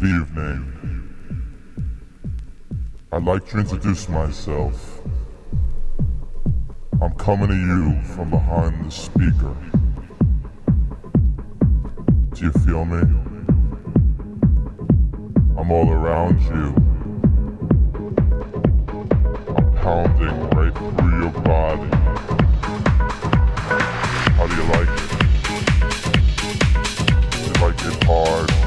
Good evening. I'd like to introduce myself. I'm coming to you from behind the speaker. Do you feel me? I'm all around you. I'm pounding right through your body. How do you like it? You like it hard?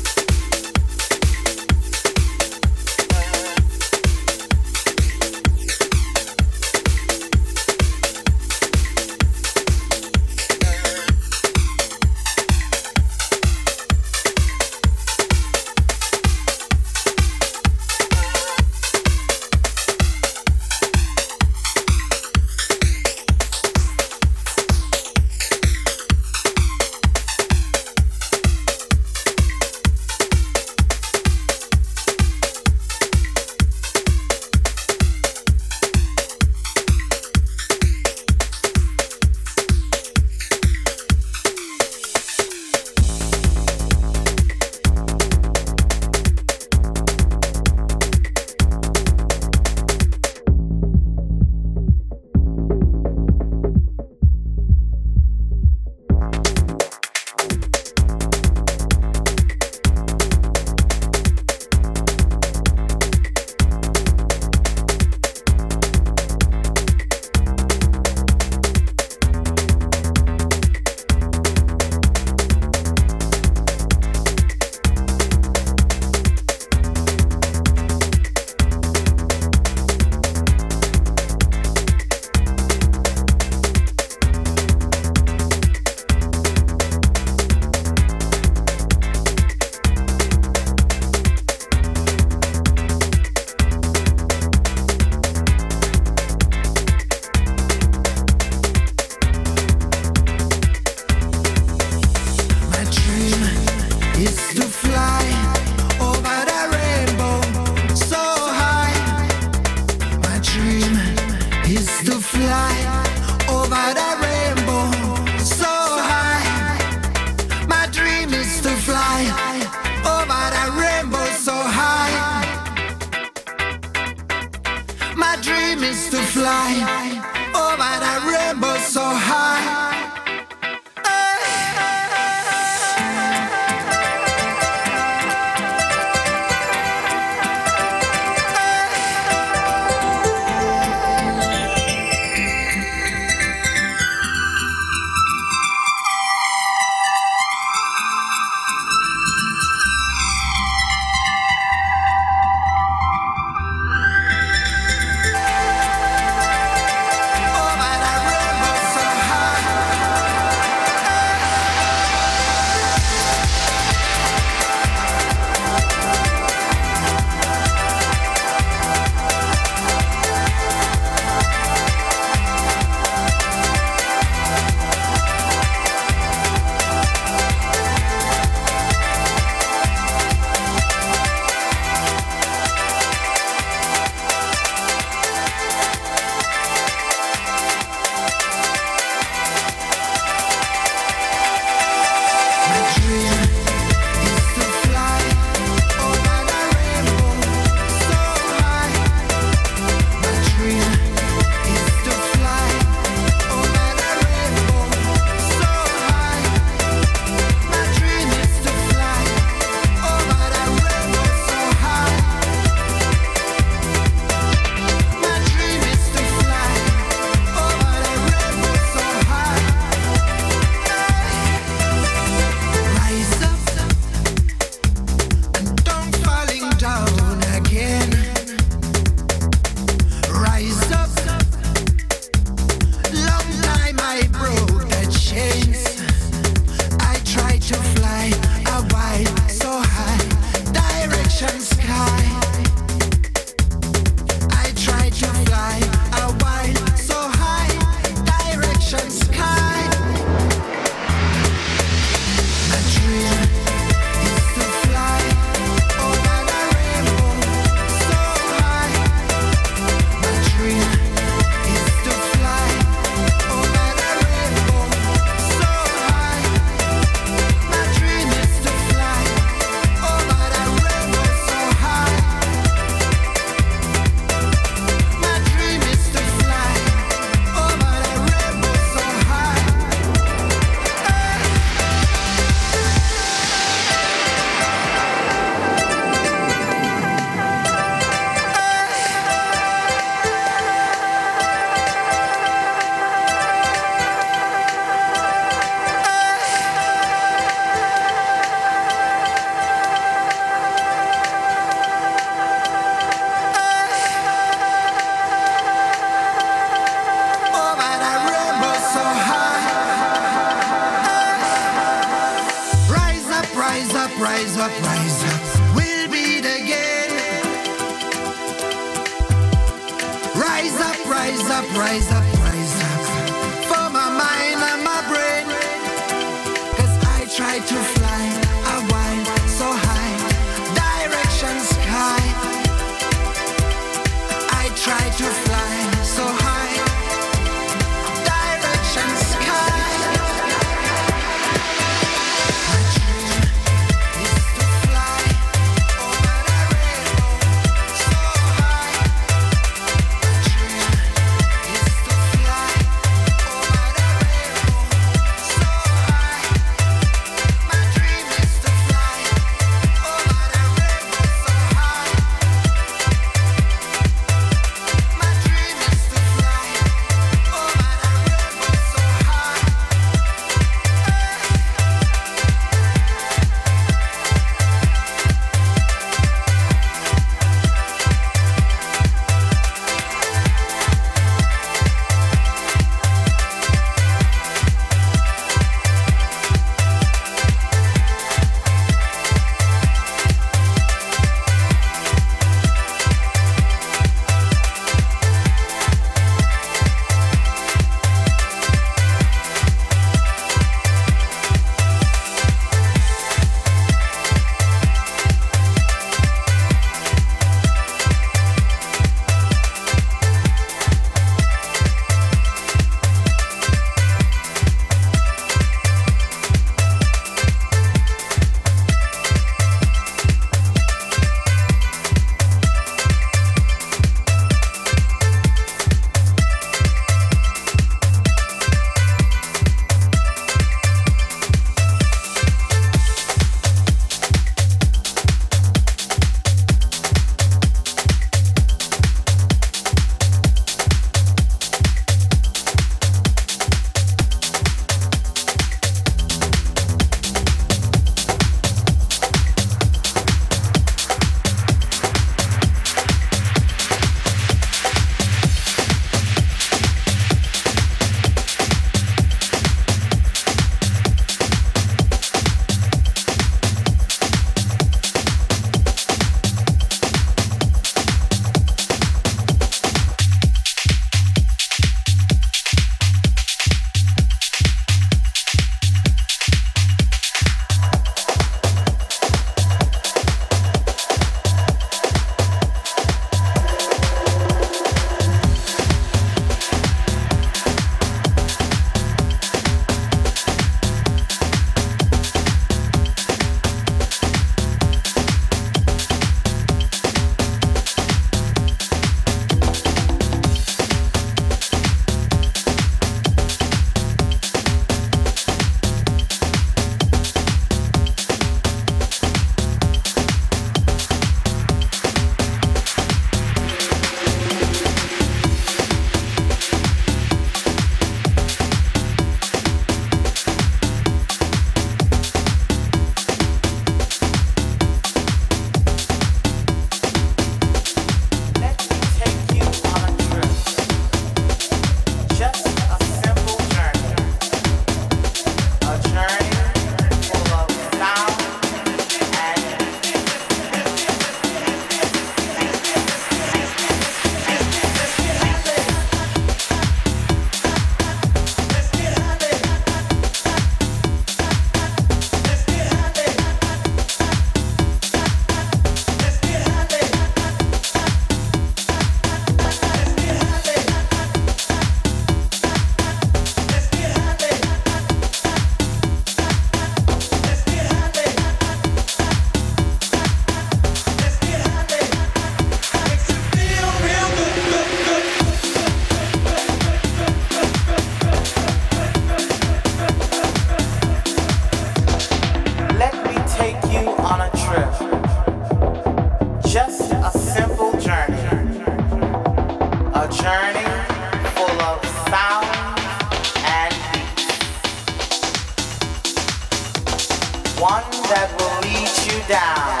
one that will lead you down,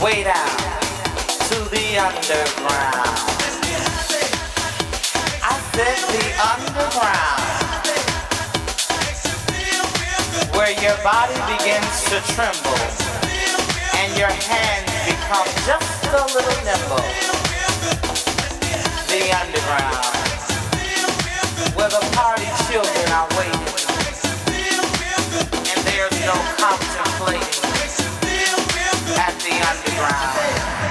way down to the underground. I said the underground, where your body begins to tremble and your hands become just a little nimble. The underground, where the party children are waiting there's no contemplating at the underground.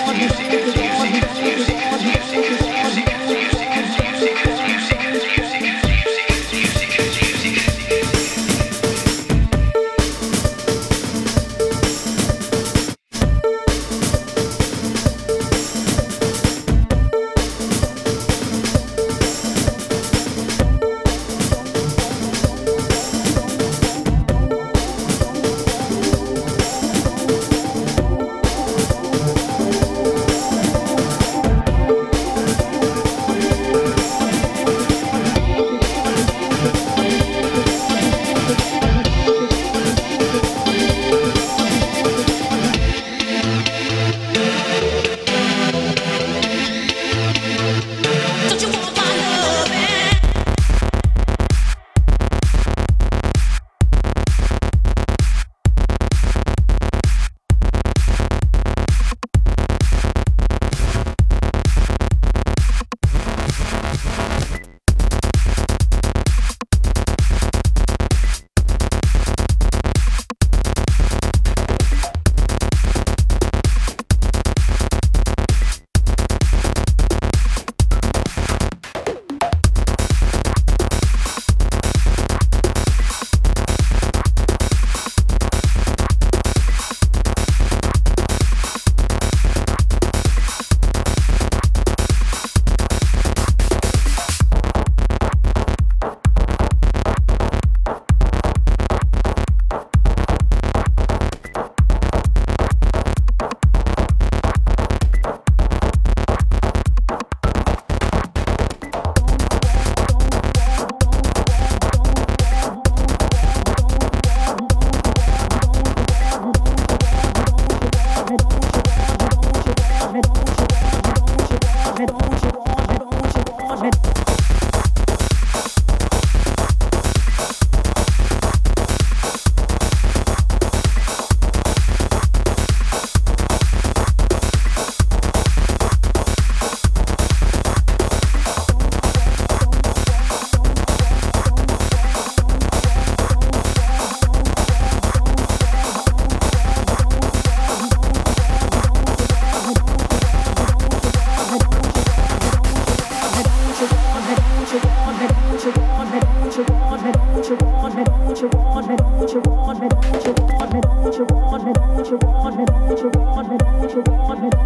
music you want me, don't you want me, don't you want me, don't you want me, don't you want me, don't you want me, don't you want me, don't you want me.